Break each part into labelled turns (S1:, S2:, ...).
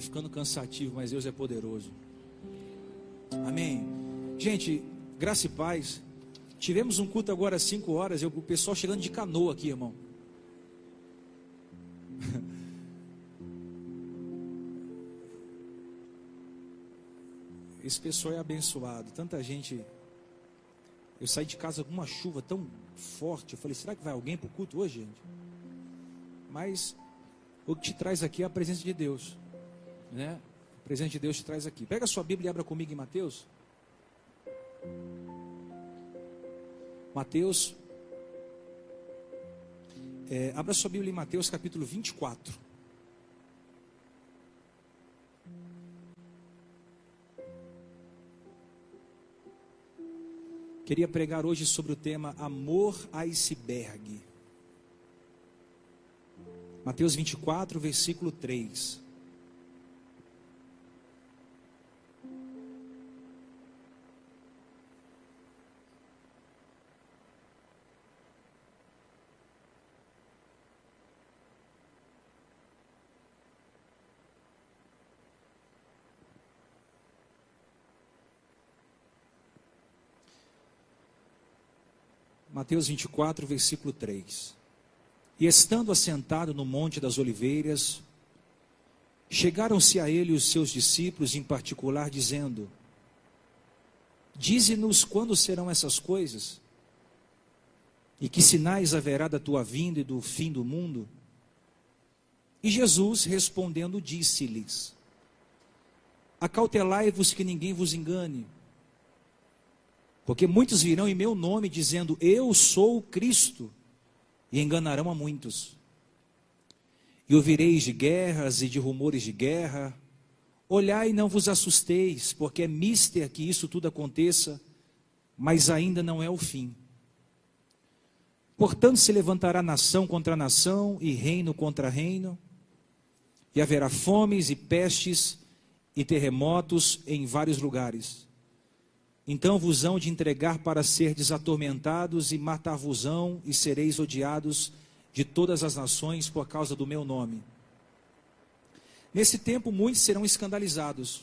S1: vai ficando cansativo, mas Deus é poderoso. Amém. Gente, graça e paz. Tivemos um culto agora às 5 horas, o pessoal chegando de canoa aqui, irmão. Esse pessoal é abençoado. Tanta gente. Eu saí de casa com uma chuva tão forte. Eu falei, será que vai alguém para o culto hoje, gente? Mas o que te traz aqui é a presença de Deus. Né? A presença de Deus te traz aqui. Pega a sua Bíblia e abra comigo em Mateus. Mateus. É, abra sua Bíblia em Mateus capítulo 24. Queria pregar hoje sobre o tema Amor Iceberg. Mateus 24, versículo 3. Mateus 24, versículo 3. E estando assentado no Monte das Oliveiras, chegaram-se a ele os seus discípulos em particular, dizendo: Dize-nos quando serão essas coisas? E que sinais haverá da tua vinda e do fim do mundo? E Jesus, respondendo, disse-lhes: Acautelai-vos que ninguém vos engane porque muitos virão em meu nome dizendo: Eu sou o Cristo, e enganarão a muitos. E ouvireis de guerras e de rumores de guerra. Olhai e não vos assusteis, porque é mister que isso tudo aconteça, mas ainda não é o fim. Portanto, se levantará nação contra nação e reino contra reino, e haverá fomes e pestes e terremotos em vários lugares. Então vos hão de entregar para ser desatormentados e matar-vos-ão e sereis odiados de todas as nações por causa do meu nome. Nesse tempo muitos serão escandalizados,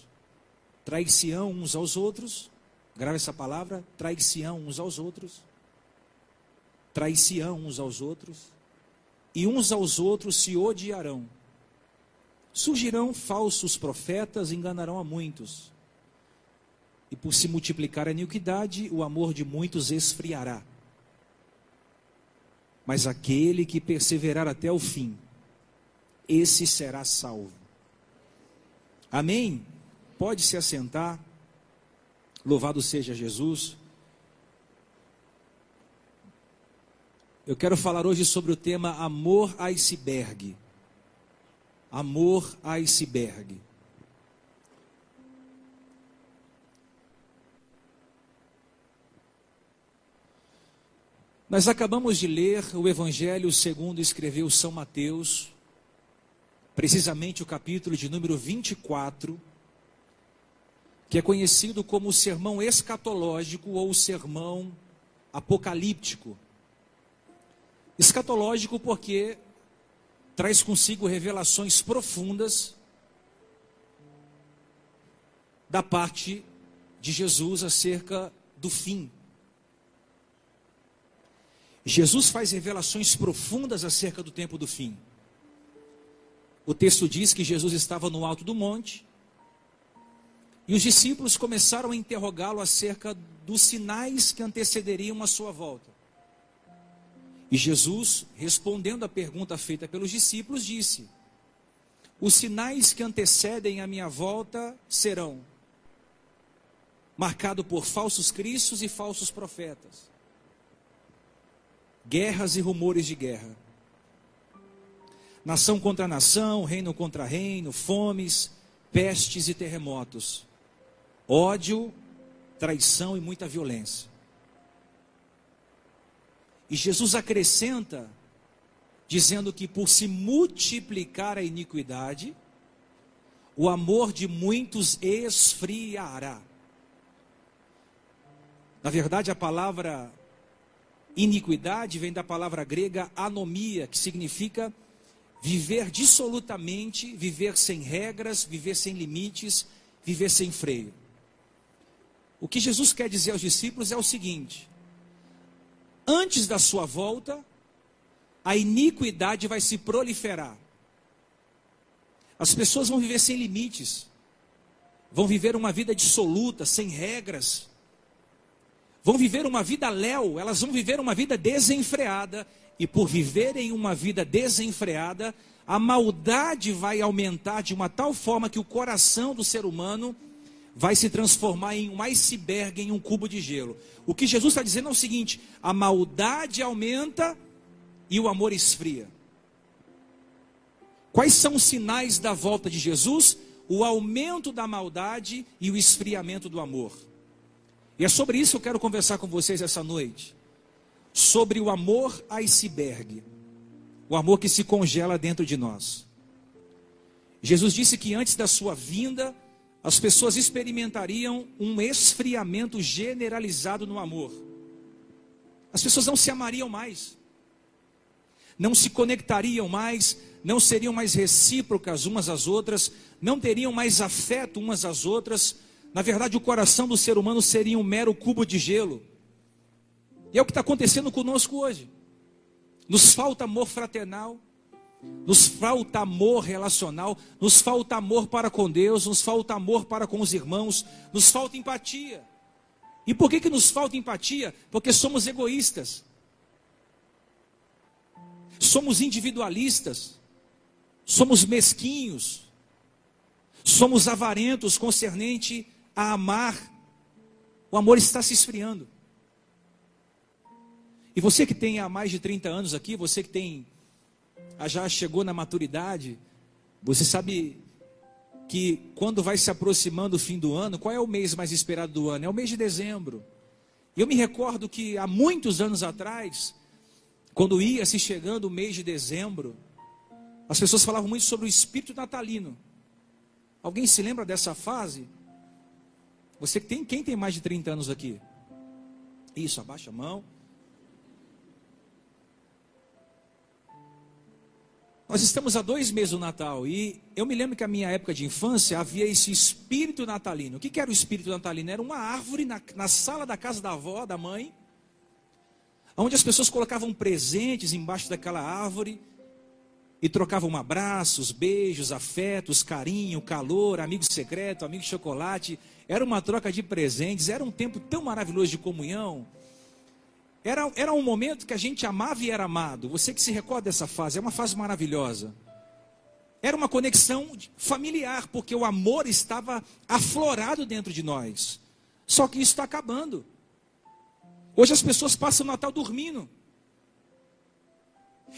S1: trair-se-ão uns aos outros, grave essa palavra, trair-se-ão uns aos outros, trair-se-ão uns aos outros, e uns aos outros se odiarão. Surgirão falsos profetas e enganarão a muitos e por se multiplicar a iniquidade, o amor de muitos esfriará. Mas aquele que perseverar até o fim, esse será salvo. Amém? Pode se assentar. Louvado seja Jesus. Eu quero falar hoje sobre o tema amor iceberg. Amor iceberg. Nós acabamos de ler o Evangelho segundo escreveu São Mateus, precisamente o capítulo de número 24, que é conhecido como o sermão escatológico ou o sermão apocalíptico. Escatológico porque traz consigo revelações profundas da parte de Jesus acerca do fim Jesus faz revelações profundas acerca do tempo do fim. O texto diz que Jesus estava no alto do monte e os discípulos começaram a interrogá-lo acerca dos sinais que antecederiam a sua volta. E Jesus, respondendo à pergunta feita pelos discípulos, disse: Os sinais que antecedem a minha volta serão marcado por falsos cristos e falsos profetas guerras e rumores de guerra. Nação contra nação, reino contra reino, fomes, pestes e terremotos. Ódio, traição e muita violência. E Jesus acrescenta, dizendo que por se multiplicar a iniquidade, o amor de muitos esfriará. Na verdade, a palavra Iniquidade vem da palavra grega anomia, que significa viver dissolutamente, viver sem regras, viver sem limites, viver sem freio. O que Jesus quer dizer aos discípulos é o seguinte: antes da sua volta, a iniquidade vai se proliferar. As pessoas vão viver sem limites, vão viver uma vida dissoluta, sem regras, vão viver uma vida léu, elas vão viver uma vida desenfreada, e por viverem uma vida desenfreada, a maldade vai aumentar de uma tal forma que o coração do ser humano vai se transformar em um iceberg, em um cubo de gelo. O que Jesus está dizendo é o seguinte: a maldade aumenta e o amor esfria. Quais são os sinais da volta de Jesus? O aumento da maldade e o esfriamento do amor. E é sobre isso que eu quero conversar com vocês essa noite. Sobre o amor iceberg. O amor que se congela dentro de nós. Jesus disse que antes da sua vinda, as pessoas experimentariam um esfriamento generalizado no amor. As pessoas não se amariam mais, não se conectariam mais, não seriam mais recíprocas umas às outras, não teriam mais afeto umas às outras. Na verdade, o coração do ser humano seria um mero cubo de gelo. E é o que está acontecendo conosco hoje. Nos falta amor fraternal, nos falta amor relacional, nos falta amor para com Deus, nos falta amor para com os irmãos, nos falta empatia. E por que, que nos falta empatia? Porque somos egoístas, somos individualistas, somos mesquinhos, somos avarentos concernente a amar. O amor está se esfriando. E você que tem há mais de 30 anos aqui, você que tem já chegou na maturidade, você sabe que quando vai se aproximando o fim do ano, qual é o mês mais esperado do ano? É o mês de dezembro. Eu me recordo que há muitos anos atrás, quando ia se chegando o mês de dezembro, as pessoas falavam muito sobre o espírito natalino. Alguém se lembra dessa fase? Você tem quem tem mais de 30 anos aqui? Isso, abaixa a mão. Nós estamos há dois meses do Natal e eu me lembro que a minha época de infância havia esse espírito natalino. O que, que era o espírito natalino? Era uma árvore na, na sala da casa da avó, da mãe, onde as pessoas colocavam presentes embaixo daquela árvore e trocavam abraços, beijos, afetos, carinho, calor, amigo secreto, amigo chocolate. Era uma troca de presentes, era um tempo tão maravilhoso de comunhão. Era, era um momento que a gente amava e era amado. Você que se recorda dessa fase, é uma fase maravilhosa. Era uma conexão familiar, porque o amor estava aflorado dentro de nós. Só que isso está acabando. Hoje as pessoas passam o Natal dormindo.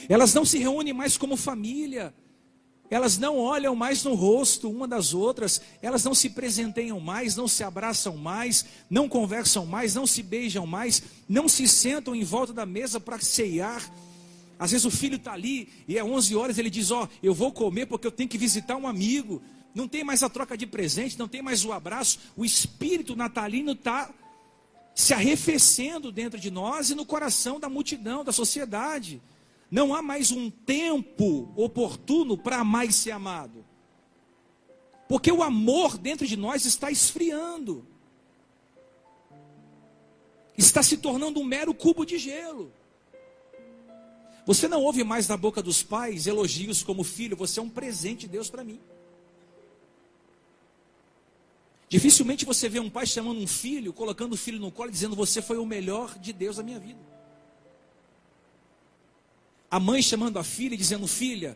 S1: Elas não se reúnem mais como família. Elas não olham mais no rosto uma das outras, elas não se presenteiam mais, não se abraçam mais, não conversam mais, não se beijam mais, não se sentam em volta da mesa para ceiar. Às vezes o filho está ali e é 11 horas ele diz: Ó, oh, eu vou comer porque eu tenho que visitar um amigo. Não tem mais a troca de presente, não tem mais o abraço. O espírito natalino está se arrefecendo dentro de nós e no coração da multidão, da sociedade. Não há mais um tempo oportuno para amar e ser amado. Porque o amor dentro de nós está esfriando. Está se tornando um mero cubo de gelo. Você não ouve mais da boca dos pais elogios como filho, você é um presente de Deus para mim. Dificilmente você vê um pai chamando um filho, colocando o filho no colo e dizendo: Você foi o melhor de Deus na minha vida. A mãe chamando a filha e dizendo: Filha,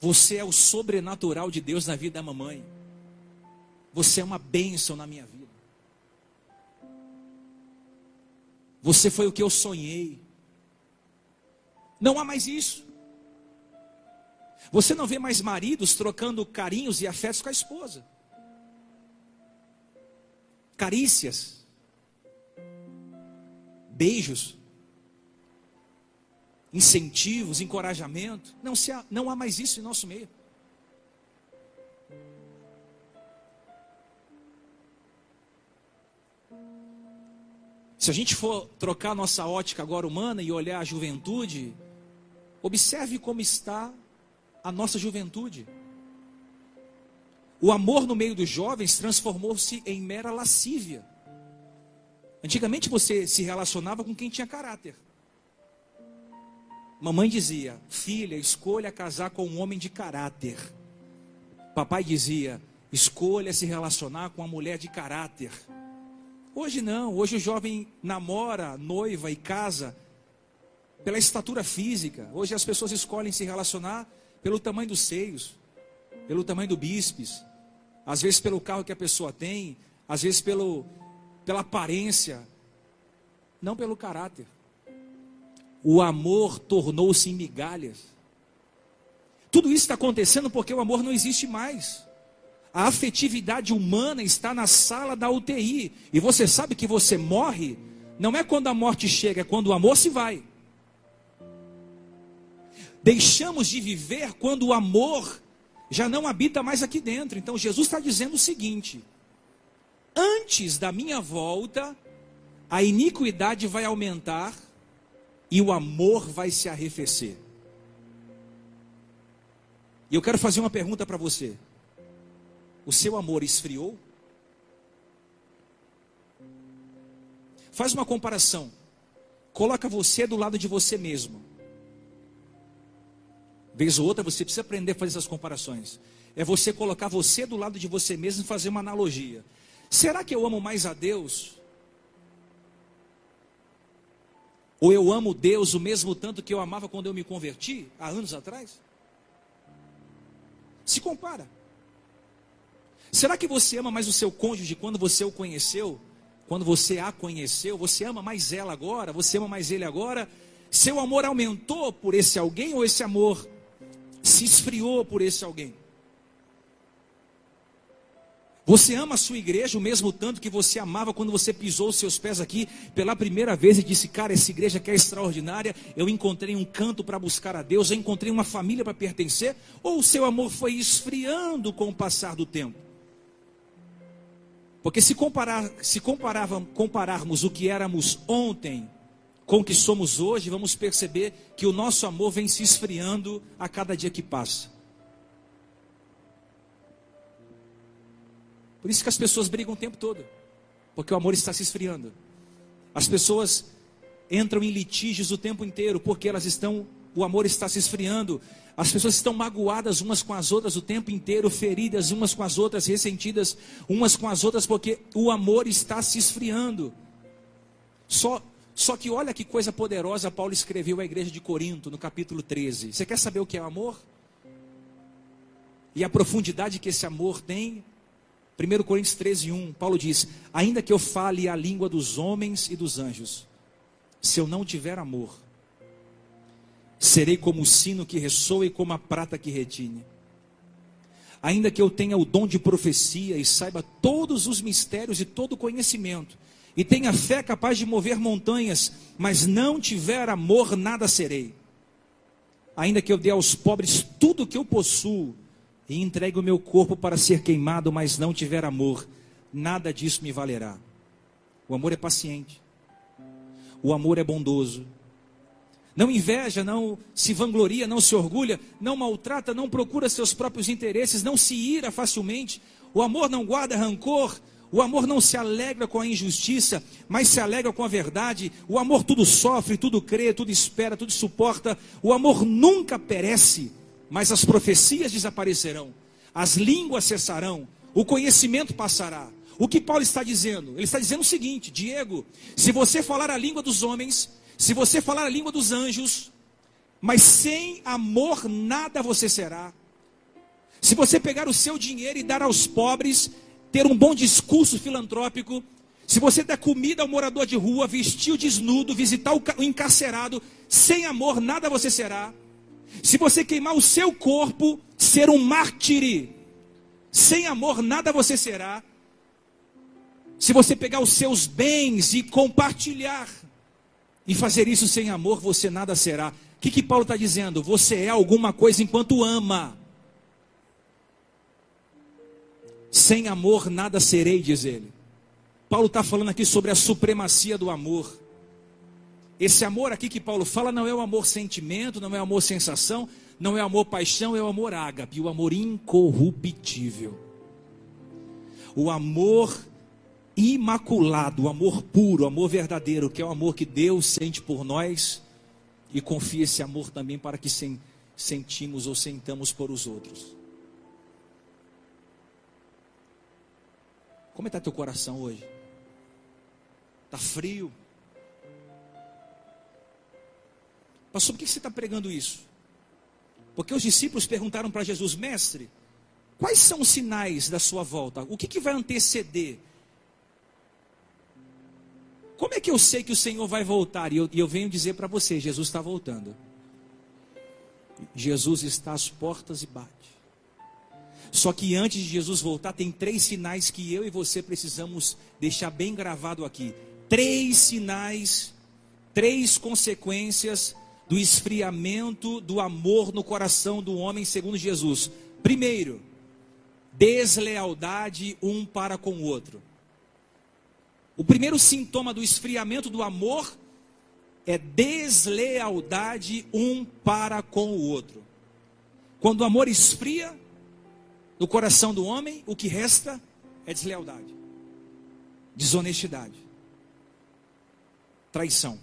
S1: você é o sobrenatural de Deus na vida da mamãe. Você é uma bênção na minha vida. Você foi o que eu sonhei. Não há mais isso. Você não vê mais maridos trocando carinhos e afetos com a esposa. Carícias. Beijos incentivos, encorajamento. Não, se há, não há mais isso em nosso meio. Se a gente for trocar nossa ótica agora humana e olhar a juventude, observe como está a nossa juventude. O amor no meio dos jovens transformou-se em mera lascívia. Antigamente você se relacionava com quem tinha caráter. Mamãe dizia: Filha, escolha casar com um homem de caráter. Papai dizia: Escolha se relacionar com uma mulher de caráter. Hoje não, hoje o jovem namora, noiva e casa pela estatura física. Hoje as pessoas escolhem se relacionar pelo tamanho dos seios, pelo tamanho do bíceps, às vezes pelo carro que a pessoa tem, às vezes pelo, pela aparência, não pelo caráter. O amor tornou-se em migalhas. Tudo isso está acontecendo porque o amor não existe mais. A afetividade humana está na sala da UTI. E você sabe que você morre, não é quando a morte chega, é quando o amor se vai. Deixamos de viver quando o amor já não habita mais aqui dentro. Então Jesus está dizendo o seguinte: antes da minha volta, a iniquidade vai aumentar e o amor vai se arrefecer. E eu quero fazer uma pergunta para você: o seu amor esfriou? Faz uma comparação. Coloca você do lado de você mesmo. Vez ou outra você precisa aprender a fazer essas comparações. É você colocar você do lado de você mesmo e fazer uma analogia. Será que eu amo mais a Deus? Ou eu amo Deus o mesmo tanto que eu amava quando eu me converti, há anos atrás? Se compara. Será que você ama mais o seu cônjuge quando você o conheceu? Quando você a conheceu? Você ama mais ela agora? Você ama mais ele agora? Seu amor aumentou por esse alguém ou esse amor se esfriou por esse alguém? Você ama a sua igreja o mesmo tanto que você amava quando você pisou os seus pés aqui pela primeira vez e disse: Cara, essa igreja que é extraordinária, eu encontrei um canto para buscar a Deus, eu encontrei uma família para pertencer? Ou o seu amor foi esfriando com o passar do tempo? Porque se, comparar, se compararmos o que éramos ontem com o que somos hoje, vamos perceber que o nosso amor vem se esfriando a cada dia que passa. Por isso que as pessoas brigam o tempo todo, porque o amor está se esfriando. As pessoas entram em litígios o tempo inteiro, porque elas estão, o amor está se esfriando. As pessoas estão magoadas umas com as outras o tempo inteiro, feridas umas com as outras, ressentidas umas com as outras, porque o amor está se esfriando. Só, só que olha que coisa poderosa Paulo escreveu à igreja de Corinto, no capítulo 13. Você quer saber o que é amor? E a profundidade que esse amor tem? 1 Coríntios 13, 1, Paulo diz: Ainda que eu fale a língua dos homens e dos anjos, se eu não tiver amor, serei como o sino que ressoa e como a prata que retine. Ainda que eu tenha o dom de profecia e saiba todos os mistérios e todo o conhecimento, e tenha fé capaz de mover montanhas, mas não tiver amor, nada serei. Ainda que eu dê aos pobres tudo o que eu possuo, e entregue o meu corpo para ser queimado, mas não tiver amor, nada disso me valerá. O amor é paciente, o amor é bondoso, não inveja, não se vangloria, não se orgulha, não maltrata, não procura seus próprios interesses, não se ira facilmente. O amor não guarda rancor, o amor não se alegra com a injustiça, mas se alegra com a verdade. O amor tudo sofre, tudo crê, tudo espera, tudo suporta. O amor nunca perece mas as profecias desaparecerão, as línguas cessarão, o conhecimento passará. O que Paulo está dizendo? Ele está dizendo o seguinte: Diego, se você falar a língua dos homens, se você falar a língua dos anjos, mas sem amor nada você será. Se você pegar o seu dinheiro e dar aos pobres, ter um bom discurso filantrópico, se você der comida ao morador de rua, vestir o desnudo, visitar o encarcerado, sem amor nada você será. Se você queimar o seu corpo, ser um mártir, sem amor nada você será. Se você pegar os seus bens e compartilhar, e fazer isso sem amor, você nada será. O que, que Paulo está dizendo? Você é alguma coisa enquanto ama. Sem amor nada serei, diz ele. Paulo está falando aqui sobre a supremacia do amor. Esse amor aqui que Paulo fala não é o amor sentimento, não é o amor sensação, não é o amor paixão, é o amor ágape, o amor incorruptível. O amor imaculado, o amor puro, o amor verdadeiro, que é o amor que Deus sente por nós e confia esse amor também para que sentimos ou sentamos por os outros. Como é está teu coração hoje? Está frio? Pastor, por que você está pregando isso? Porque os discípulos perguntaram para Jesus, mestre, quais são os sinais da sua volta? O que, que vai anteceder? Como é que eu sei que o Senhor vai voltar? E eu, e eu venho dizer para você: Jesus está voltando. Jesus está às portas e bate. Só que antes de Jesus voltar, tem três sinais que eu e você precisamos deixar bem gravado aqui. Três sinais, três consequências do esfriamento do amor no coração do homem, segundo Jesus. Primeiro, deslealdade um para com o outro. O primeiro sintoma do esfriamento do amor é deslealdade um para com o outro. Quando o amor esfria, no coração do homem, o que resta é deslealdade, desonestidade, traição.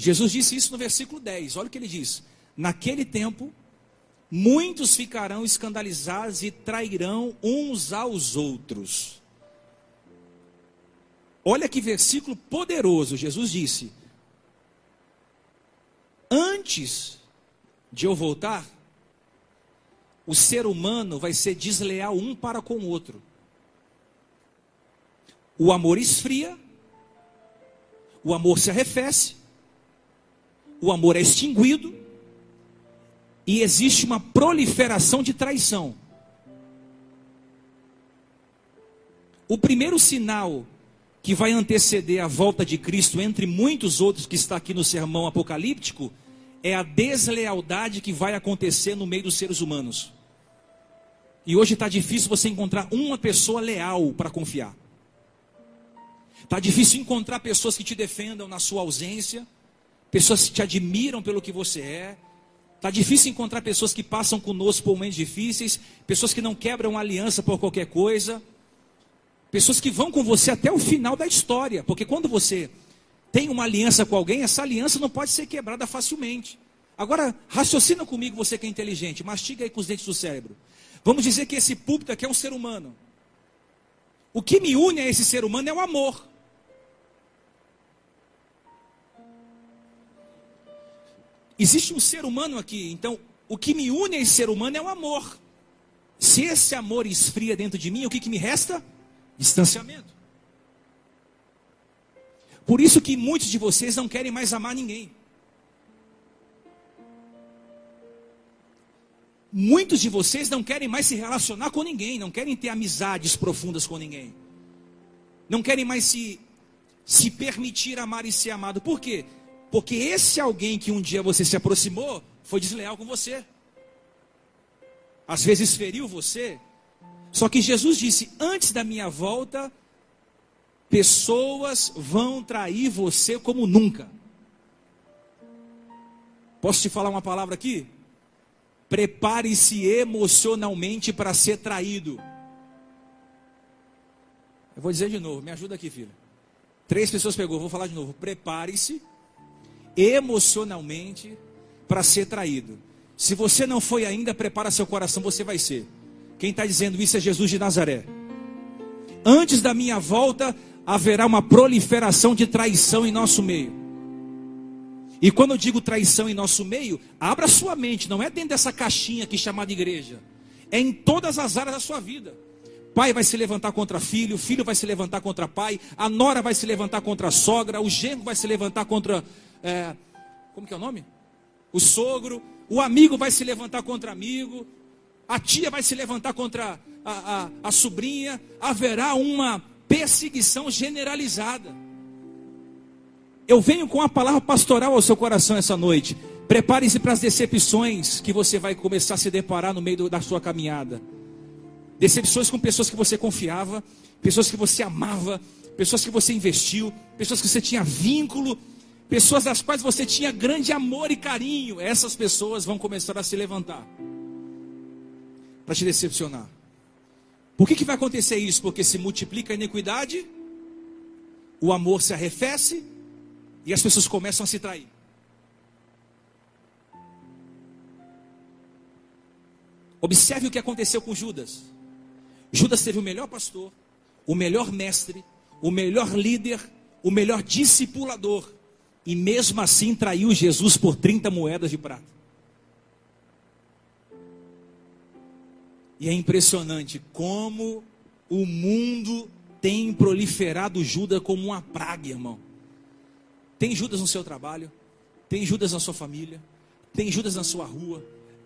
S1: Jesus disse isso no versículo 10. Olha o que ele diz: Naquele tempo, muitos ficarão escandalizados e trairão uns aos outros. Olha que versículo poderoso. Jesus disse: Antes de eu voltar, o ser humano vai ser desleal um para com o outro. O amor esfria, o amor se arrefece, o amor é extinguido e existe uma proliferação de traição. O primeiro sinal que vai anteceder a volta de Cristo, entre muitos outros que está aqui no sermão apocalíptico, é a deslealdade que vai acontecer no meio dos seres humanos. E hoje está difícil você encontrar uma pessoa leal para confiar. Está difícil encontrar pessoas que te defendam na sua ausência, pessoas te admiram pelo que você é. Está difícil encontrar pessoas que passam conosco por momentos difíceis, pessoas que não quebram aliança por qualquer coisa, pessoas que vão com você até o final da história, porque quando você tem uma aliança com alguém, essa aliança não pode ser quebrada facilmente. Agora, raciocina comigo, você que é inteligente, mastiga aí com os dentes do cérebro. Vamos dizer que esse púlpito aqui é um ser humano. O que me une a esse ser humano é o amor. Existe um ser humano aqui, então o que me une a esse ser humano é o amor. Se esse amor esfria dentro de mim, o que, que me resta? Distanciamento. Por isso que muitos de vocês não querem mais amar ninguém. Muitos de vocês não querem mais se relacionar com ninguém, não querem ter amizades profundas com ninguém. Não querem mais se, se permitir amar e ser amado. Por quê? Porque esse alguém que um dia você se aproximou foi desleal com você. Às vezes feriu você. Só que Jesus disse: Antes da minha volta, pessoas vão trair você como nunca. Posso te falar uma palavra aqui? Prepare-se emocionalmente para ser traído. Eu vou dizer de novo, me ajuda aqui, filho. Três pessoas pegou, vou falar de novo. Prepare-se emocionalmente para ser traído. Se você não foi ainda, prepara seu coração, você vai ser. Quem está dizendo isso é Jesus de Nazaré. Antes da minha volta, haverá uma proliferação de traição em nosso meio. E quando eu digo traição em nosso meio, abra sua mente, não é dentro dessa caixinha aqui chamada igreja, é em todas as áreas da sua vida. Pai vai se levantar contra filho, filho vai se levantar contra pai, a nora vai se levantar contra a sogra, o genro vai se levantar contra. É, como que é o nome? O sogro, o amigo vai se levantar contra amigo, a tia vai se levantar contra a, a, a sobrinha, haverá uma perseguição generalizada. Eu venho com a palavra pastoral ao seu coração essa noite. Prepare-se para as decepções que você vai começar a se deparar no meio da sua caminhada. Decepções com pessoas que você confiava, pessoas que você amava, pessoas que você investiu, pessoas que você tinha vínculo, pessoas das quais você tinha grande amor e carinho. Essas pessoas vão começar a se levantar para te decepcionar. Por que, que vai acontecer isso? Porque se multiplica a iniquidade, o amor se arrefece e as pessoas começam a se trair. Observe o que aconteceu com Judas. Judas teve o melhor pastor, o melhor mestre, o melhor líder, o melhor discipulador, e mesmo assim traiu Jesus por 30 moedas de prata. E é impressionante como o mundo tem proliferado Judas como uma praga, irmão. Tem Judas no seu trabalho, tem Judas na sua família, tem Judas na sua rua,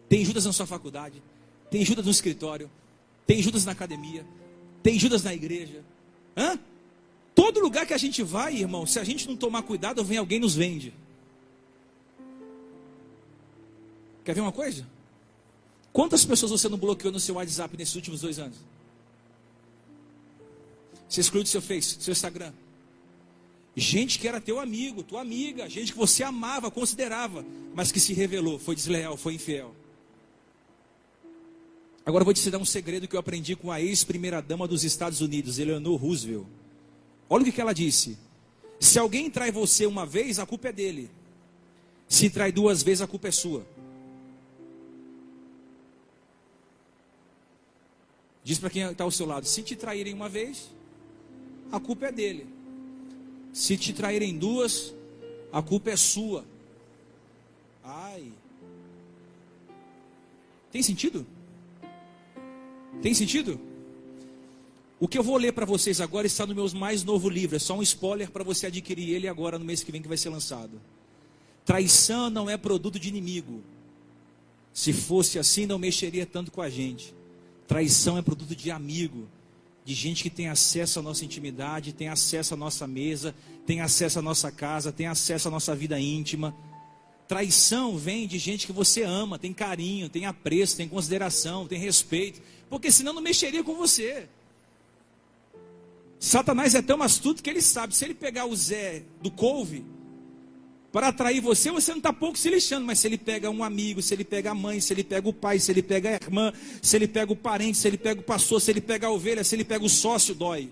S1: tem Judas na sua faculdade, tem Judas no escritório, tem Judas na academia, tem Judas na igreja. Hã? Todo lugar que a gente vai, irmão, se a gente não tomar cuidado, vem alguém nos vende. Quer ver uma coisa? Quantas pessoas você não bloqueou no seu WhatsApp nesses últimos dois anos? Você excluiu do seu Face, seu Instagram. Gente que era teu amigo, tua amiga, gente que você amava, considerava, mas que se revelou, foi desleal, foi infiel. Agora eu vou te dar um segredo que eu aprendi com a ex-primeira-dama dos Estados Unidos, Eleanor Roosevelt. Olha o que ela disse. Se alguém trai você uma vez, a culpa é dele. Se trai duas vezes, a culpa é sua. Diz para quem está ao seu lado: se te traírem uma vez, a culpa é dele. Se te traírem duas, a culpa é sua. Ai. Tem sentido? Tem sentido? O que eu vou ler para vocês agora está no meu mais novo livro. É só um spoiler para você adquirir ele agora no mês que vem que vai ser lançado. Traição não é produto de inimigo. Se fosse assim, não mexeria tanto com a gente. Traição é produto de amigo, de gente que tem acesso à nossa intimidade, tem acesso à nossa mesa, tem acesso à nossa casa, tem acesso à nossa vida íntima. Traição vem de gente que você ama, tem carinho, tem apreço, tem consideração, tem respeito, porque senão não mexeria com você. Satanás é tão astuto que ele sabe, se ele pegar o Zé do couve para atrair você, você não está pouco se lixando, mas se ele pega um amigo, se ele pega a mãe, se ele pega o pai, se ele pega a irmã, se ele pega o parente, se ele pega o pastor, se ele pega a ovelha, se ele pega o sócio, dói.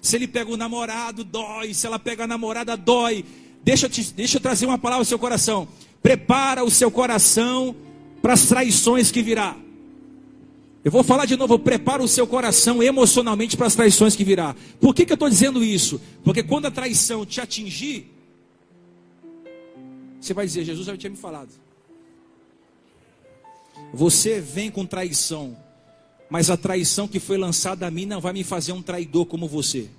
S1: Se ele pega o namorado, dói. Se ela pega a namorada, dói. Deixa eu, te, deixa eu trazer uma palavra ao seu coração. Prepara o seu coração para as traições que virá. Eu vou falar de novo, prepara o seu coração emocionalmente para as traições que virá. Por que, que eu estou dizendo isso? Porque quando a traição te atingir, você vai dizer, Jesus já tinha me falado. Você vem com traição, mas a traição que foi lançada a mim não vai me fazer um traidor como você.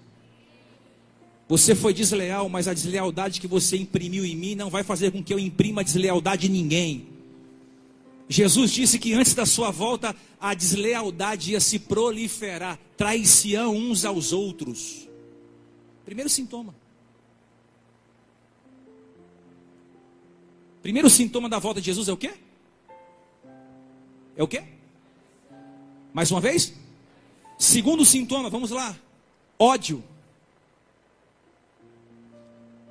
S1: Você foi desleal, mas a deslealdade que você imprimiu em mim não vai fazer com que eu imprima deslealdade em ninguém. Jesus disse que antes da sua volta a deslealdade ia se proliferar, traição uns aos outros. Primeiro sintoma. Primeiro sintoma da volta de Jesus é o quê? É o quê? Mais uma vez? Segundo sintoma, vamos lá. Ódio.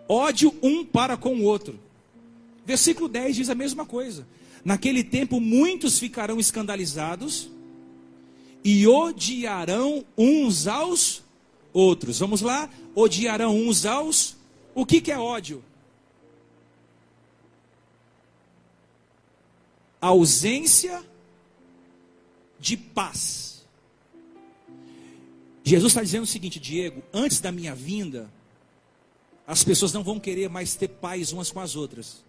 S1: Ódio um para com o outro. Versículo 10 diz a mesma coisa. Naquele tempo muitos ficarão escandalizados e odiarão uns aos outros. Vamos lá? Odiarão uns aos. O que, que é ódio? Ausência de paz. Jesus está dizendo o seguinte, Diego: antes da minha vinda, as pessoas não vão querer mais ter paz umas com as outras,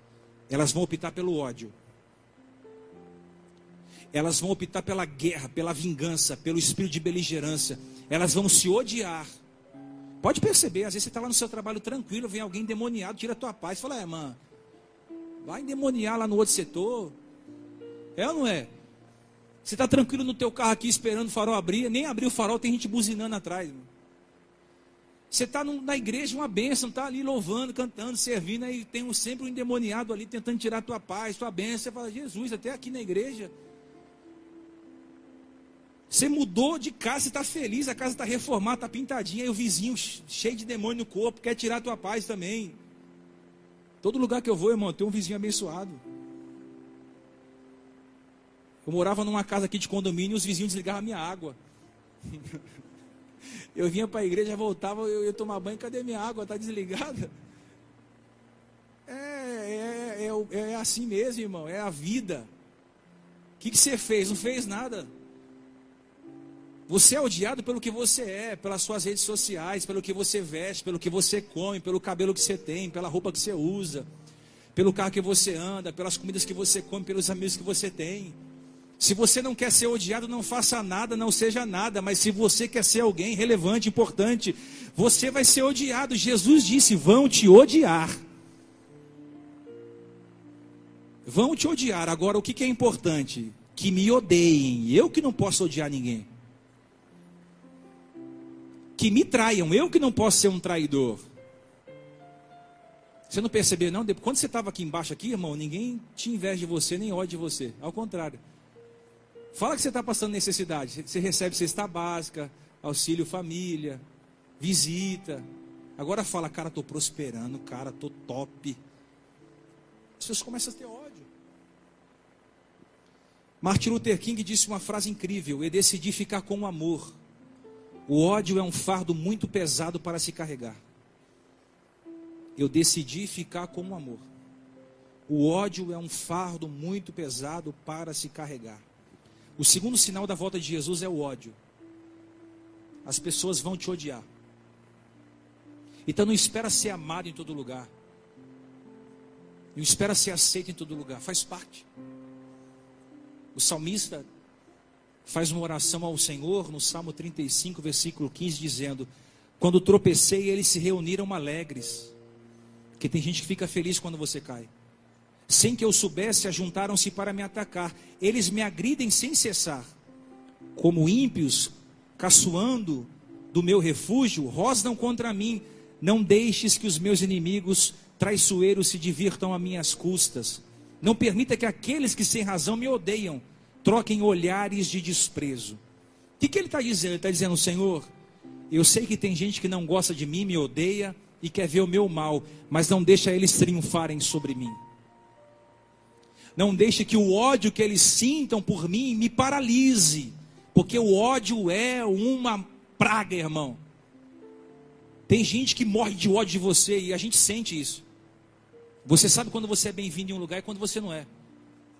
S1: elas vão optar pelo ódio elas vão optar pela guerra, pela vingança, pelo espírito de beligerância. Elas vão se odiar. Pode perceber, às vezes você está lá no seu trabalho tranquilo, vem alguém demoniado, tira a tua paz, fala, é, mano, vai endemoniar lá no outro setor. É ou não é? Você está tranquilo no teu carro aqui esperando o farol abrir, nem abrir o farol, tem gente buzinando atrás. Você está na igreja, uma bênção, está ali louvando, cantando, servindo, aí tem um, sempre um endemoniado ali tentando tirar a tua paz, tua bênção. Você fala, Jesus, até aqui na igreja Você mudou de casa, você está feliz, a casa está reformada, está pintadinha, e o vizinho cheio de demônio no corpo, quer tirar a tua paz também. Todo lugar que eu vou, irmão, tem um vizinho abençoado. Eu morava numa casa aqui de condomínio e os vizinhos desligavam a minha água. Eu vinha para a igreja, voltava, eu ia tomar banho, cadê minha água? Está desligada? É, é, é, é, assim mesmo, irmão, é a vida. O que, que você fez? Não fez nada. Você é odiado pelo que você é, pelas suas redes sociais, pelo que você veste, pelo que você come, pelo cabelo que você tem, pela roupa que você usa, pelo carro que você anda, pelas comidas que você come, pelos amigos que você tem. Se você não quer ser odiado, não faça nada, não seja nada, mas se você quer ser alguém relevante, importante, você vai ser odiado. Jesus disse: vão te odiar. Vão te odiar. Agora, o que, é importante? Que me odeiem. Eu que não posso odiar ninguém que me traiam, eu que não posso ser um traidor. Você não percebeu, não? Quando você estava aqui embaixo, aqui, irmão, ninguém tinha inveja de você, nem ódio de você. Ao contrário. Fala que você está passando necessidade. Você recebe cesta básica, auxílio família, visita. Agora fala, cara, estou prosperando, cara, estou top. As pessoas começam a ter ódio. Martin Luther King disse uma frase incrível: Eu decidi ficar com o amor o ódio é um fardo muito pesado para se carregar. Eu decidi ficar com o amor. O ódio é um fardo muito pesado para se carregar. O segundo sinal da volta de Jesus é o ódio. As pessoas vão te odiar. Então não espera ser amado em todo lugar. Não espera ser aceito em todo lugar. Faz parte. O salmista faz uma oração ao Senhor no Salmo 35, versículo 15, dizendo: Quando tropecei, eles se reuniram alegres. Porque tem gente que fica feliz quando você cai. Sem que eu soubesse, ajuntaram-se para me atacar. Eles me agridem sem cessar. Como ímpios, caçoando do meu refúgio, rosnam contra mim. Não deixes que os meus inimigos traiçoeiros se divirtam a minhas custas. Não permita que aqueles que sem razão me odeiam troquem olhares de desprezo. O que, que ele está dizendo? Ele está dizendo, Senhor, eu sei que tem gente que não gosta de mim, me odeia e quer ver o meu mal, mas não deixa eles triunfarem sobre mim. Não deixe que o ódio que eles sintam por mim me paralise, porque o ódio é uma praga, irmão. Tem gente que morre de ódio de você e a gente sente isso. Você sabe quando você é bem-vindo em um lugar e quando você não é.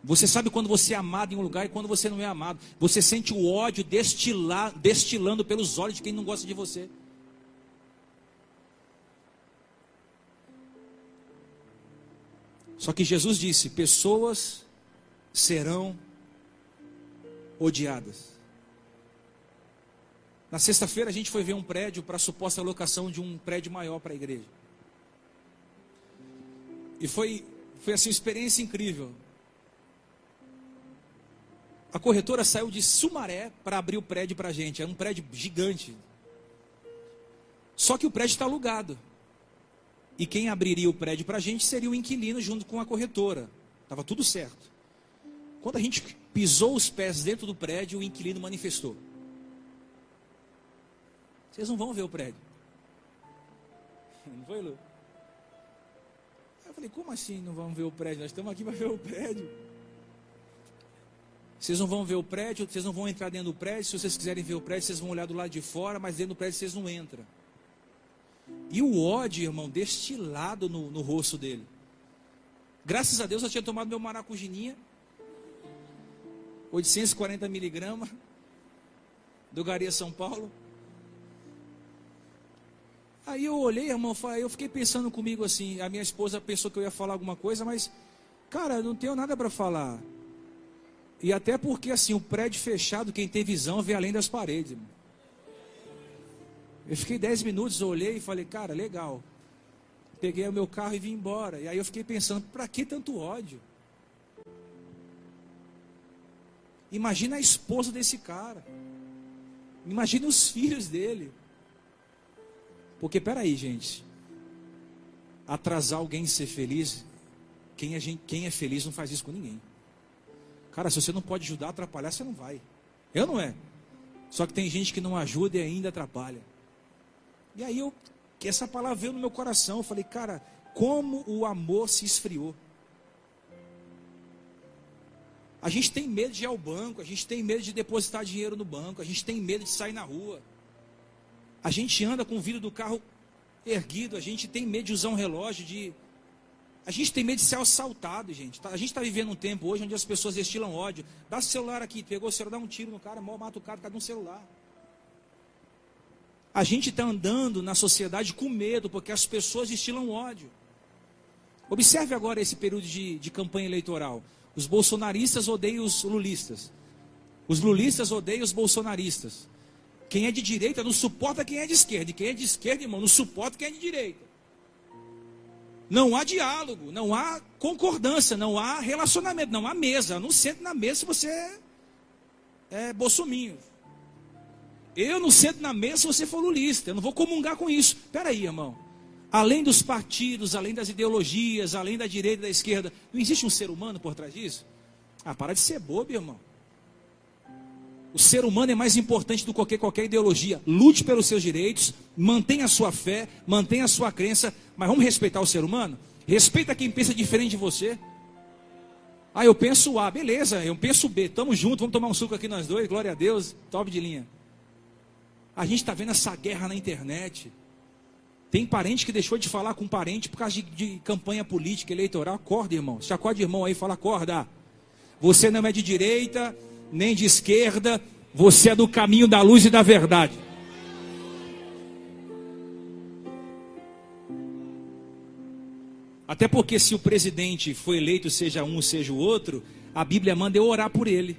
S1: Você sabe quando você é amado em um lugar e quando você não é amado. Você sente o ódio destilar, destilando pelos olhos de quem não gosta de você. Só que Jesus disse: pessoas serão odiadas. Na sexta-feira a gente foi ver um prédio para a suposta locação de um prédio maior para a igreja. E foi, foi assim uma experiência incrível. A corretora saiu de Sumaré para abrir o prédio para a gente. É um prédio gigante. Só que o prédio está alugado. E quem abriria o prédio para a gente seria o inquilino junto com a corretora. Estava tudo certo. Quando a gente pisou os pés dentro do prédio, o inquilino manifestou. Vocês não vão ver o prédio. Não foi, Lu? Eu falei, como assim não vamos ver o prédio? Nós estamos aqui para ver o prédio. Vocês não vão ver o prédio, vocês não vão entrar dentro do prédio. Se vocês quiserem ver o prédio, vocês vão olhar do lado de fora, mas dentro do prédio vocês não entram. E o ódio, irmão, destilado no, no rosto dele. Graças a Deus eu tinha tomado meu maracujininha, 840 miligramas, do Garia São Paulo. Aí eu olhei, irmão, eu fiquei pensando comigo assim. A minha esposa pensou que eu ia falar alguma coisa, mas, cara, eu não tenho nada para falar. E até porque assim, o prédio fechado, quem tem visão vê além das paredes. Eu fiquei dez minutos, olhei e falei, cara, legal. Peguei o meu carro e vim embora. E aí eu fiquei pensando, para que tanto ódio? Imagina a esposa desse cara. Imagina os filhos dele. Porque peraí, gente. Atrasar alguém ser feliz, quem gente, quem é feliz não faz isso com ninguém. Cara, se você não pode ajudar, atrapalhar, você não vai. Eu não é. Só que tem gente que não ajuda e ainda atrapalha. E aí eu, que essa palavra veio no meu coração, eu falei, cara, como o amor se esfriou. A gente tem medo de ir ao banco, a gente tem medo de depositar dinheiro no banco, a gente tem medo de sair na rua. A gente anda com o vidro do carro erguido, a gente tem medo de usar um relógio, de. A gente tem medo de ser assaltado, gente. A gente está vivendo um tempo hoje onde as pessoas destilam ódio. Dá celular aqui, pegou o celular, dá um tiro no cara, mata o cara, cada um celular. A gente está andando na sociedade com medo, porque as pessoas destilam ódio. Observe agora esse período de, de campanha eleitoral. Os bolsonaristas odeiam os lulistas. Os lulistas odeiam os bolsonaristas. Quem é de direita não suporta quem é de esquerda. E quem é de esquerda, irmão, não suporta quem é de direita. Não há diálogo, não há concordância, não há relacionamento, não há mesa. Não sente na mesa se você é, é bolsominho. Eu não sento na mesa se você for lulista. Eu não vou comungar com isso. Espera aí, irmão. Além dos partidos, além das ideologias, além da direita e da esquerda, não existe um ser humano por trás disso? Ah, para de ser bobo, irmão. O ser humano é mais importante do que qualquer, ideologia. Lute pelos seus direitos, mantenha a sua fé, mantenha a sua crença, mas vamos respeitar o ser humano? Respeita quem pensa diferente de você. Ah, eu penso A, beleza, eu penso B, tamo junto, vamos tomar um suco aqui nós dois, glória a Deus, top de linha. A gente está vendo essa guerra na internet. Tem parente que deixou de falar com parente por causa de, de campanha política, eleitoral. Acorda, irmão. Sacode irmão aí, fala, acorda. Você não é de direita, nem de esquerda. Você é do caminho da luz e da verdade. Até porque se o presidente foi eleito, seja um, seja o outro, a Bíblia manda eu orar por ele.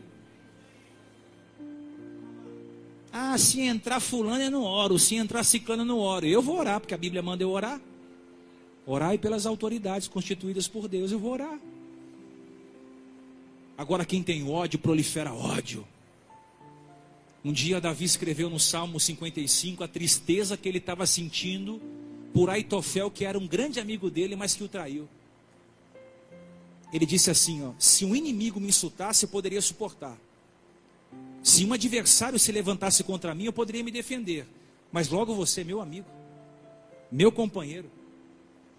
S1: Ah, se entrar fulano eu não oro, se entrar ciclano eu não oro. Eu vou orar, porque a Bíblia manda eu orar. Orai pelas autoridades constituídas por Deus, eu vou orar. Agora quem tem ódio prolifera ódio. Um dia Davi escreveu no Salmo 55 a tristeza que ele estava sentindo por Aitofel, que era um grande amigo dele, mas que o traiu. Ele disse assim: ó, se um inimigo me insultasse, eu poderia suportar. Se um adversário se levantasse contra mim, eu poderia me defender. Mas logo você, meu amigo, meu companheiro,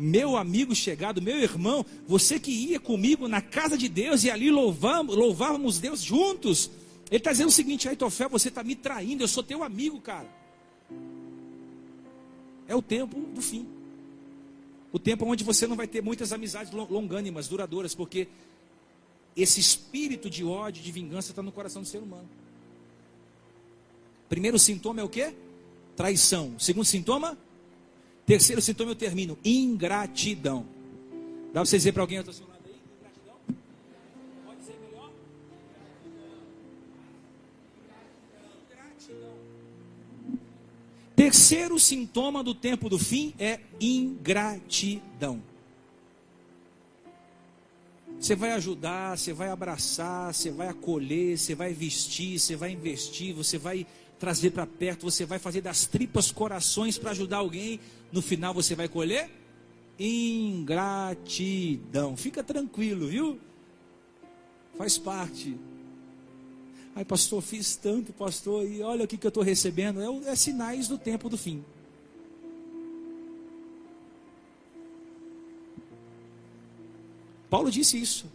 S1: meu amigo chegado, meu irmão, você que ia comigo na casa de Deus e ali louvamos, louvávamos Deus juntos. Ele está dizendo o seguinte, Aitofel, você está me traindo, eu sou teu amigo, cara. É o tempo do fim. O tempo onde você não vai ter muitas amizades longânimas, duradouras, porque esse espírito de ódio, de vingança está no coração do ser humano. Primeiro sintoma é o que? Traição. Segundo sintoma? Terceiro sintoma eu termino: ingratidão. Dá para você dizer para alguém ao seu lado aí? Ingratidão? Pode ser melhor? Ingratidão. Terceiro sintoma do tempo do fim é ingratidão. Você vai ajudar, você vai abraçar, você vai acolher, você vai vestir, você vai investir, você vai trazer para perto, você vai fazer das tripas corações para ajudar alguém, no final você vai colher ingratidão. Fica tranquilo, viu? Faz parte. Ai, pastor, fiz tanto, pastor, e olha o que, que eu estou recebendo. É, é sinais do tempo do fim. Paulo disse isso.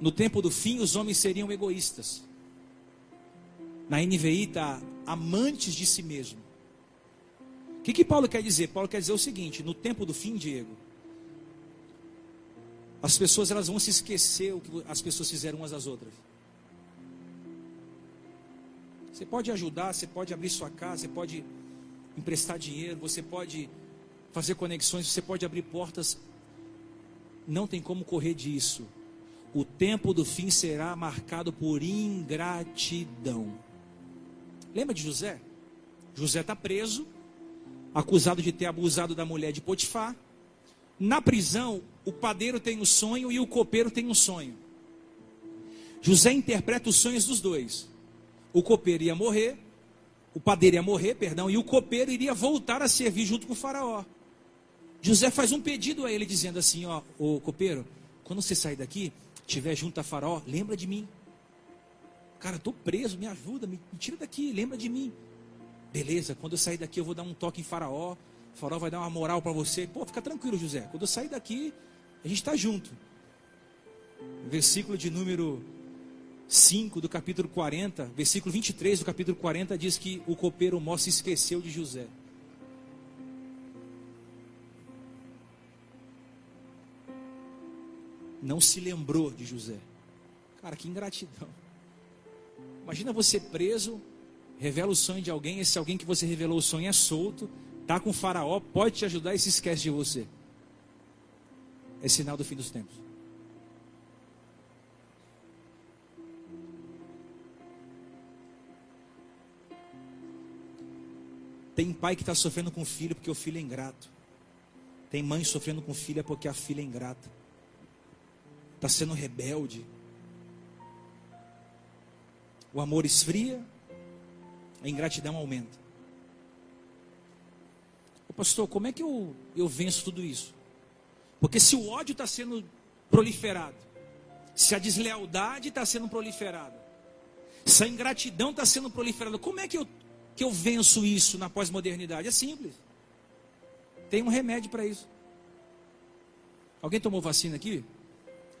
S1: No tempo do fim, os homens seriam egoístas. Na NVI está amantes de si mesmo. O que, que Paulo quer dizer? Paulo quer dizer o seguinte: no tempo do fim, Diego, as pessoas elas vão se esquecer o que as pessoas fizeram umas às outras. Você pode ajudar, você pode abrir sua casa, você pode emprestar dinheiro, você pode fazer conexões, você pode abrir portas. Não tem como correr disso. O tempo do fim será marcado por ingratidão. Lembra de José? José está preso, acusado de ter abusado da mulher de Potifar. Na prisão, o padeiro tem um sonho e o copeiro tem um sonho. José interpreta os sonhos dos dois. O copeiro ia morrer, o padeiro ia morrer, perdão, e o copeiro iria voltar a servir junto com o faraó. José faz um pedido a ele dizendo assim, ó, o copeiro, quando você sair daqui, estiver junto a faraó, lembra de mim. Cara, estou preso, me ajuda, me, me tira daqui, lembra de mim. Beleza, quando eu sair daqui eu vou dar um toque em Faraó. Faraó vai dar uma moral para você. Pô, fica tranquilo, José. Quando eu sair daqui, a gente está junto. Versículo de número 5 do capítulo 40, versículo 23 do capítulo 40 diz que o copeiro mó se esqueceu de José. Não se lembrou de José. Cara, que ingratidão. Imagina você preso, revela o sonho de alguém, esse alguém que você revelou o sonho é solto, tá com o faraó, pode te ajudar e se esquece de você. É sinal do fim dos tempos. Tem pai que está sofrendo com o filho porque o filho é ingrato. Tem mãe sofrendo com filha porque a filha é ingrata. Está sendo rebelde. O amor esfria, a ingratidão aumenta. Ô pastor, como é que eu, eu venço tudo isso? Porque se o ódio está sendo proliferado, se a deslealdade está sendo proliferada, se a ingratidão está sendo proliferada, como é que eu que eu venço isso na pós-modernidade? É simples. Tem um remédio para isso. Alguém tomou vacina aqui?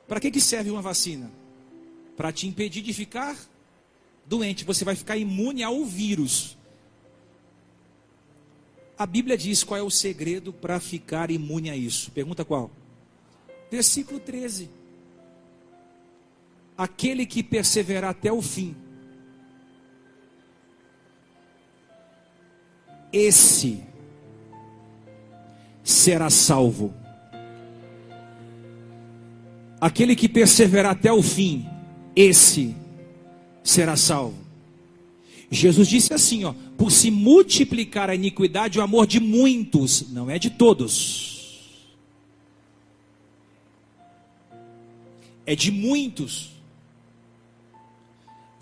S1: Para que, que serve uma vacina? Para te impedir de ficar doente. Você vai ficar imune ao vírus. A Bíblia diz qual é o segredo para ficar imune a isso. Pergunta qual? Versículo 13. Aquele que perseverar até o fim esse será salvo. Aquele que perseverar até o fim, esse será salvo. Jesus disse assim, ó, por se multiplicar a iniquidade, o amor de muitos, não é de todos. É de muitos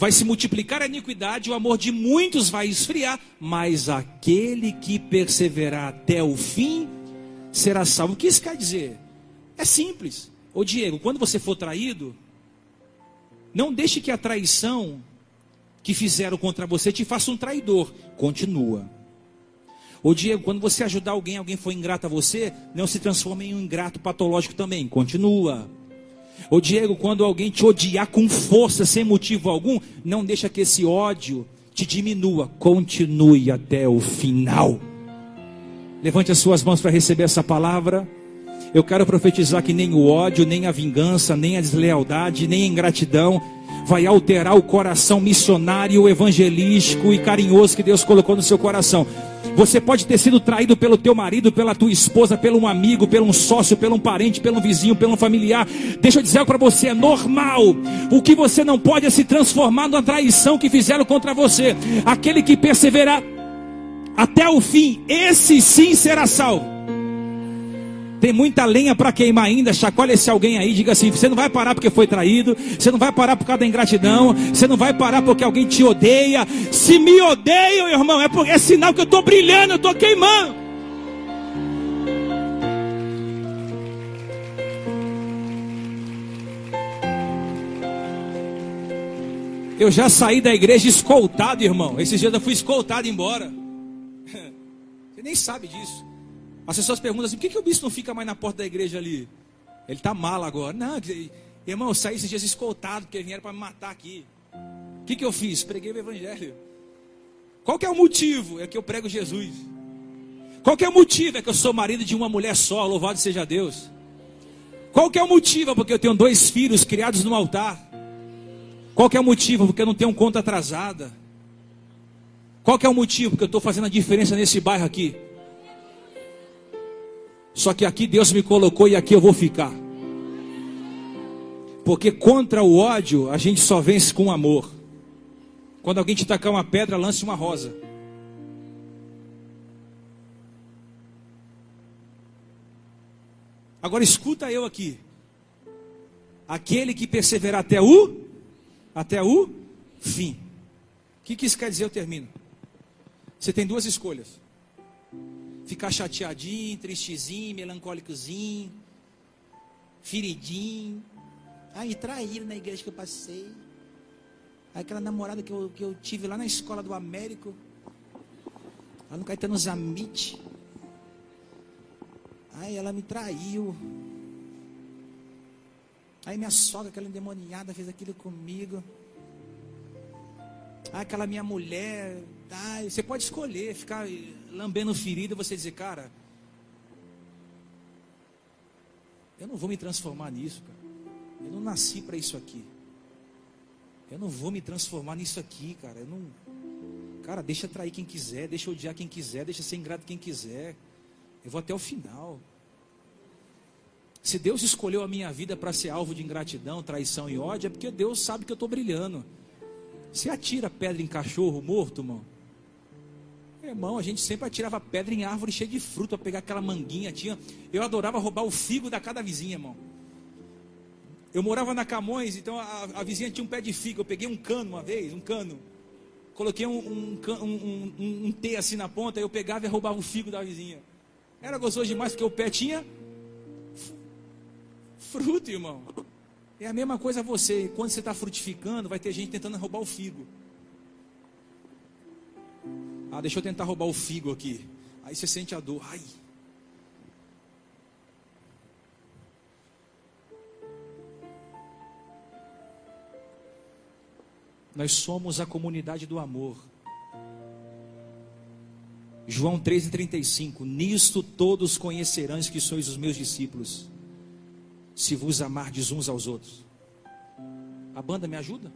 S1: vai se multiplicar a iniquidade, o amor de muitos vai esfriar, mas aquele que perseverar até o fim será salvo. O que isso quer dizer? É simples. Ô Diego, quando você for traído, não deixe que a traição que fizeram contra você te faça um traidor. Continua. Ô Diego, quando você ajudar alguém, alguém foi ingrato a você, não se transforme em um ingrato patológico também. Continua. Ô Diego, quando alguém te odiar com força, sem motivo algum, não deixa que esse ódio te diminua. Continue até o final. Levante as suas mãos para receber essa palavra. Eu quero profetizar que nem o ódio, nem a vingança, nem a deslealdade, nem a ingratidão vai alterar o coração missionário, evangelístico e carinhoso que Deus colocou no seu coração. Você pode ter sido traído pelo teu marido, pela tua esposa, pelo um amigo, pelo um sócio, pelo um parente, pelo um vizinho, pelo um familiar. Deixa eu dizer para você, é normal. O que você não pode é se transformar numa traição que fizeram contra você. Aquele que perseverar até o fim, esse sim será salvo. Tem muita lenha para queimar ainda. Chacoalha esse alguém aí. Diga assim: você não vai parar porque foi traído. Você não vai parar por causa da ingratidão. Você não vai parar porque alguém te odeia. Se me odeiam, irmão, é, é sinal que eu estou brilhando, eu estou queimando. Eu já saí da igreja escoltado, irmão. Esses dias eu fui escoltado embora. Você nem sabe disso. As pessoas perguntam assim: por que, que o bispo não fica mais na porta da igreja ali? Ele está mal agora. Não, irmão, eu saí esses dias escoltado, porque vieram para me matar aqui. O que, que eu fiz? Preguei o evangelho. Qual que é o motivo? É que eu prego Jesus. Qual que é o motivo? É que eu sou marido de uma mulher só, louvado seja Deus. Qual que é o motivo? É porque eu tenho dois filhos criados no altar. Qual que é o motivo? Porque eu não tenho conta atrasada. Qual que é o motivo? Porque eu estou fazendo a diferença nesse bairro aqui. Só que aqui Deus me colocou e aqui eu vou ficar. Porque contra o ódio a gente só vence com amor. Quando alguém te tacar uma pedra, lance uma rosa. Agora escuta eu aqui. Aquele que perseverar até o até o fim. O que, que isso quer dizer? Eu termino. Você tem duas escolhas ficar chateadinho, tristezinho, melancólicozinho, feridinho. Aí traíram na igreja que eu passei. Aquela namorada que eu, que eu tive lá na escola do Américo, lá no Caetano Zamit. Aí ela me traiu. Aí minha sogra, aquela endemoniada, fez aquilo comigo. Ah, aquela minha mulher. Ah, você pode escolher, ficar lambendo ferida, você dizer, cara, eu não vou me transformar nisso, cara. Eu não nasci para isso aqui. Eu não vou me transformar nisso aqui, cara. Eu não. Cara, deixa trair quem quiser, deixa odiar quem quiser, deixa ser ingrato quem quiser. Eu vou até o final. Se Deus escolheu a minha vida para ser alvo de ingratidão, traição e ódio, é porque Deus sabe que eu estou brilhando. Você atira pedra em cachorro morto, irmão? Irmão, a gente sempre atirava pedra em árvore cheia de fruta para pegar aquela manguinha. Tinha, eu adorava roubar o figo da cada vizinha, irmão. Eu morava na Camões, então a, a vizinha tinha um pé de figo. Eu peguei um cano uma vez, um cano. Coloquei um, um, um, um, um T assim na ponta, eu pegava e roubava o figo da vizinha. Era gostoso demais, porque o pé tinha fruto, irmão. É a mesma coisa você. Quando você está frutificando, vai ter gente tentando roubar o figo. Ah, deixa eu tentar roubar o figo aqui. Aí você sente a dor. Ai. Nós somos a comunidade do amor. João 13,35: Nisto todos conhecerão que sois os meus discípulos, se vos amardes uns aos outros. A banda me ajuda?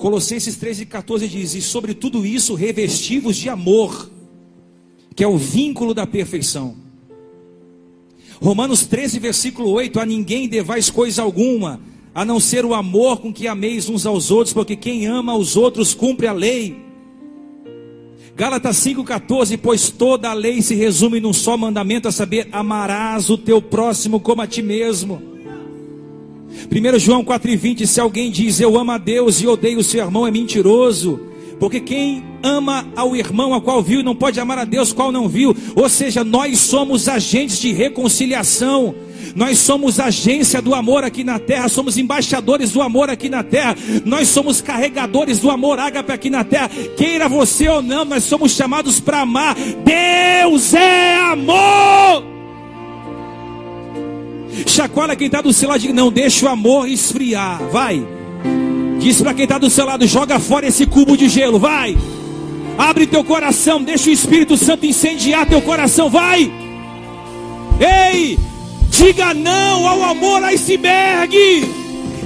S1: Colossenses 13,14 diz: E sobre tudo isso revestivos de amor, que é o vínculo da perfeição. Romanos 13, versículo 8: A ninguém devais coisa alguma, a não ser o amor com que ameis uns aos outros, porque quem ama aos outros cumpre a lei. Gálatas 5,14, pois toda a lei se resume num só mandamento, a saber, amarás o teu próximo como a ti mesmo. 1 João 4,20, se alguém diz eu amo a Deus e odeio o seu irmão, é mentiroso. Porque quem ama ao irmão a qual viu, não pode amar a Deus qual não viu. Ou seja, nós somos agentes de reconciliação. Nós somos agência do amor aqui na terra, somos embaixadores do amor aqui na terra, nós somos carregadores do amor ágape aqui na terra. Queira você ou não, nós somos chamados para amar. Deus é amor. Chacoalha quem está do seu lado, não deixa o amor esfriar. Vai. Diz para quem está do seu lado, joga fora esse cubo de gelo. Vai. Abre teu coração, deixa o Espírito Santo incendiar teu coração. Vai. Ei, Diga não ao amor iceberg.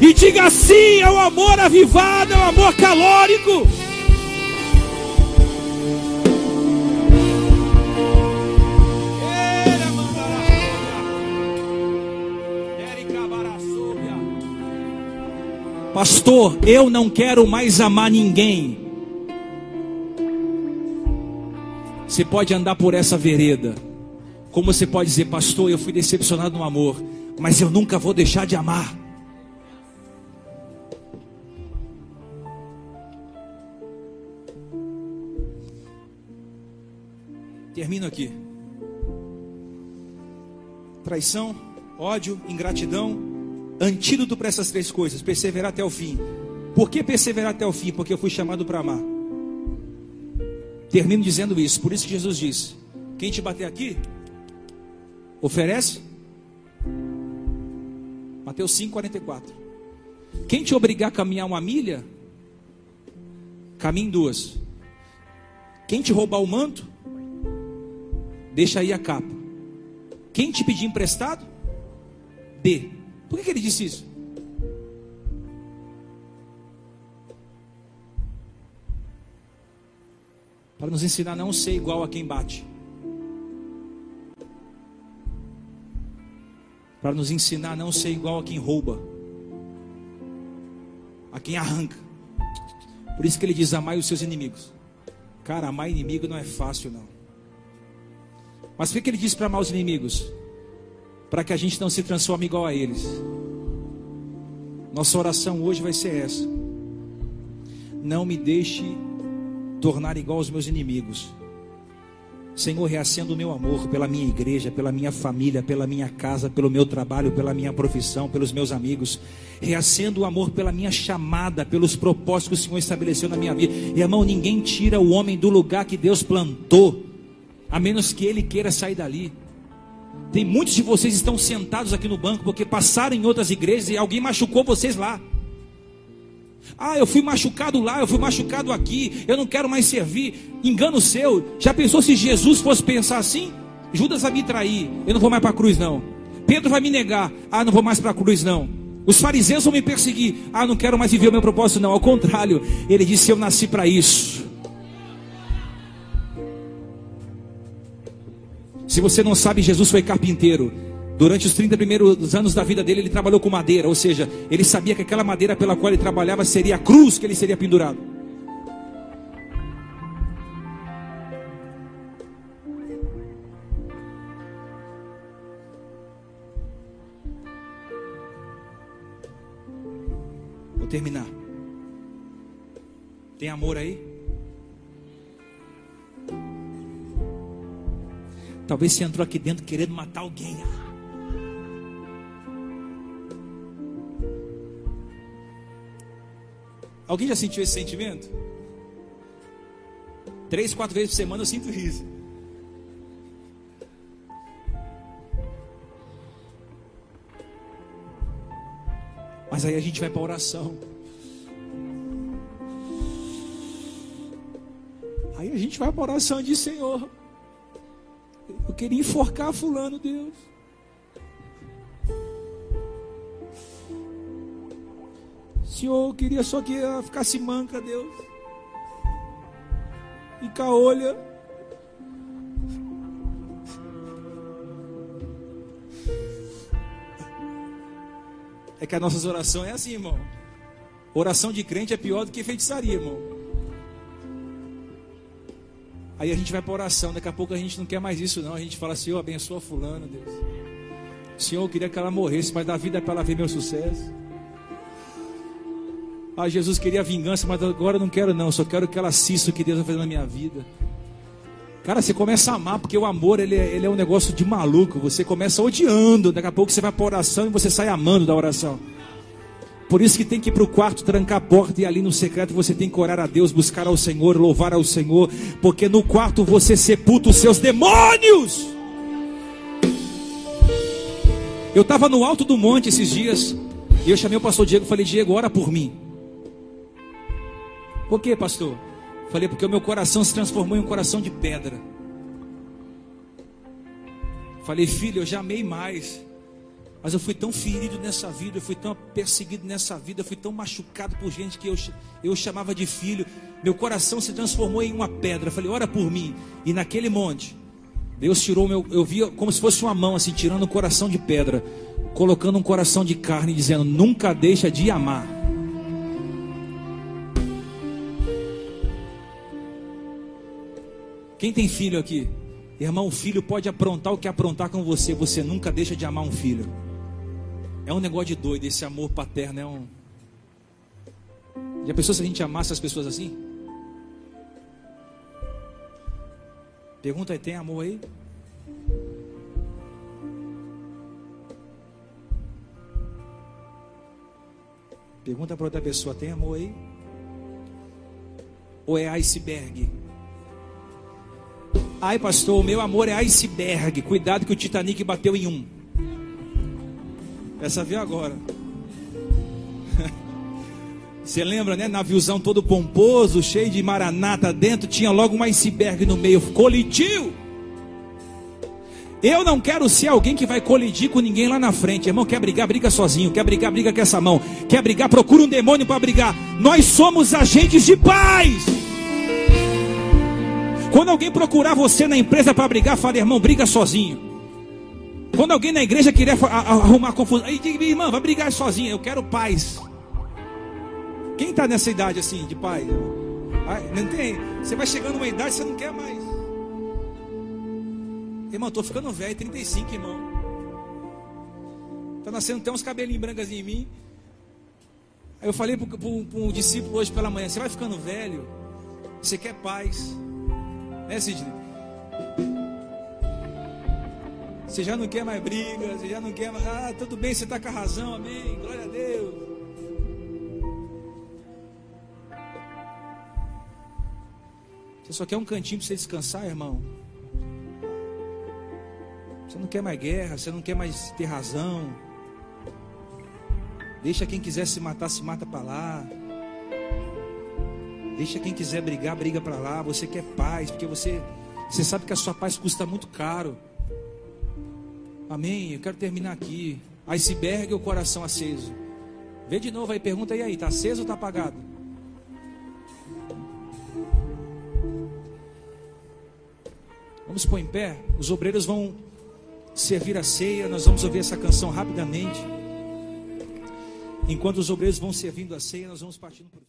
S1: E diga sim ao amor avivado, ao amor calórico. Pastor, eu não quero mais amar ninguém. Você pode andar por essa vereda. Como você pode dizer, pastor, eu fui decepcionado no amor, mas eu nunca vou deixar de amar. Termino aqui. Traição, ódio, ingratidão, antídoto para essas três coisas, perseverar até o fim. Por que perseverar até o fim? Porque eu fui chamado para amar. Termino dizendo isso, por isso que Jesus disse: quem te bater aqui, Oferece? Mateus 5,44. Quem te obrigar a caminhar uma milha, caminhe duas. Quem te roubar o manto, deixa aí a capa. Quem te pedir emprestado, dê. Por que, que ele disse isso? Para nos ensinar a não ser igual a quem bate. para nos ensinar a não ser igual a quem rouba, a quem arranca. Por isso que ele diz: amai os seus inimigos. Cara, amar inimigo não é fácil, não. Mas por que ele diz para amar os inimigos? Para que a gente não se transforme igual a eles. Nossa oração hoje vai ser essa. Não me deixe tornar igual aos meus inimigos. Senhor, reacenda o meu amor pela minha igreja, pela minha família, pela minha casa, pelo meu trabalho, pela minha profissão, pelos meus amigos. Reacenda o amor pela minha chamada, pelos propósitos que o Senhor estabeleceu na minha vida. E irmão, ninguém tira o homem do lugar que Deus plantou, a menos que ele queira sair dali. Tem muitos de vocês estão sentados aqui no banco porque passaram em outras igrejas e alguém machucou vocês lá. Ah, eu fui machucado lá, eu fui machucado aqui, eu não quero mais servir. Engano seu. Já pensou se Jesus fosse pensar assim? Judas vai me trair, eu não vou mais para a cruz não. Pedro vai me negar, ah, não vou mais para a cruz não. Os fariseus vão me perseguir, ah, não quero mais viver o meu propósito não. Ao contrário, ele disse: Eu nasci para isso. Se você não sabe, Jesus foi carpinteiro. Durante os 30 primeiros anos da vida dele, ele trabalhou com madeira, ou seja, ele sabia que aquela madeira pela qual ele trabalhava seria a cruz que ele seria pendurado. Vou terminar. Tem amor aí? Talvez você entrou aqui dentro querendo matar alguém. Alguém já sentiu esse sentimento? Três, quatro vezes por semana eu sinto isso. Mas aí a gente vai para a oração. Aí a gente vai para a oração e diz: Senhor, eu queria enforcar Fulano, Deus. Senhor, eu queria só que ela ficasse manca, Deus. E caolha. É que a nossa oração é assim, irmão. Oração de crente é pior do que feitiçaria, irmão. Aí a gente vai para oração, daqui a pouco a gente não quer mais isso, não. A gente fala, Senhor, abençoa fulano, Deus. Senhor, eu queria que ela morresse, mas dá vida para ela ver meu sucesso. Ah, Jesus queria vingança, mas agora eu não quero não, só quero que ela assista o que Deus vai fazer na minha vida. Cara, você começa a amar, porque o amor ele é, ele é um negócio de maluco. Você começa odiando, daqui a pouco você vai para oração e você sai amando da oração. Por isso que tem que ir para o quarto, trancar a porta e ali no secreto você tem que orar a Deus, buscar ao Senhor, louvar ao Senhor, porque no quarto você sepulta os seus demônios. Eu estava no alto do monte esses dias e eu chamei o pastor Diego e falei: Diego, ora por mim. Por quê, pastor? Falei, porque o meu coração se transformou em um coração de pedra. Falei, filho, eu já amei mais. Mas eu fui tão ferido nessa vida, eu fui tão perseguido nessa vida, eu fui tão machucado por gente que eu, eu chamava de filho. Meu coração se transformou em uma pedra. Falei, ora por mim. E naquele monte, Deus tirou meu. Eu via como se fosse uma mão, assim, tirando um coração de pedra, colocando um coração de carne, dizendo: nunca deixa de amar. Quem tem filho aqui? Irmão, o filho pode aprontar o que aprontar com você, você nunca deixa de amar um filho. É um negócio de doido, esse amor paterno é um. Já pensou se a gente amasse as pessoas assim? Pergunta aí, tem amor aí? Pergunta para outra pessoa, tem amor aí? Ou é iceberg? Ai, pastor, o meu amor é iceberg. Cuidado que o Titanic bateu em um. Essa viu agora. Você lembra, né? Naviozão todo pomposo, cheio de maranata dentro, tinha logo um iceberg no meio, colidiu. Eu não quero ser alguém que vai colidir com ninguém lá na frente. Irmão, quer brigar, briga sozinho. Quer brigar, briga com essa mão. Quer brigar, procura um demônio para brigar. Nós somos agentes de paz. Quando alguém procurar você na empresa para brigar, fala, irmão, briga sozinho. Quando alguém na igreja quiser arrumar confusão, aí diga, irmã, vai brigar sozinho, eu quero paz. Quem está nessa idade assim, de paz? Não tem. Você vai chegando numa idade, você não quer mais. Irmão, estou ficando velho, 35, irmão. Está nascendo até uns cabelinhos brancos em mim. Aí eu falei para um discípulo hoje pela manhã: Você vai ficando velho, você quer paz. Né, Sidney? Você já não quer mais briga, você já não quer mais. Ah, tudo bem, você está com a razão, amém. Glória a Deus. Você só quer um cantinho para você descansar, irmão. Você não quer mais guerra, você não quer mais ter razão. Deixa quem quiser se matar, se mata para lá. Deixa quem quiser brigar, briga para lá. Você quer paz, porque você, você sabe que a sua paz custa muito caro. Amém. Eu quero terminar aqui. Iceberg ou coração aceso? Vê de novo aí, pergunta aí, aí, tá aceso ou tá apagado? Vamos pôr em pé. Os obreiros vão servir a ceia. Nós vamos ouvir essa canção rapidamente. Enquanto os obreiros vão servindo a ceia, nós vamos partindo por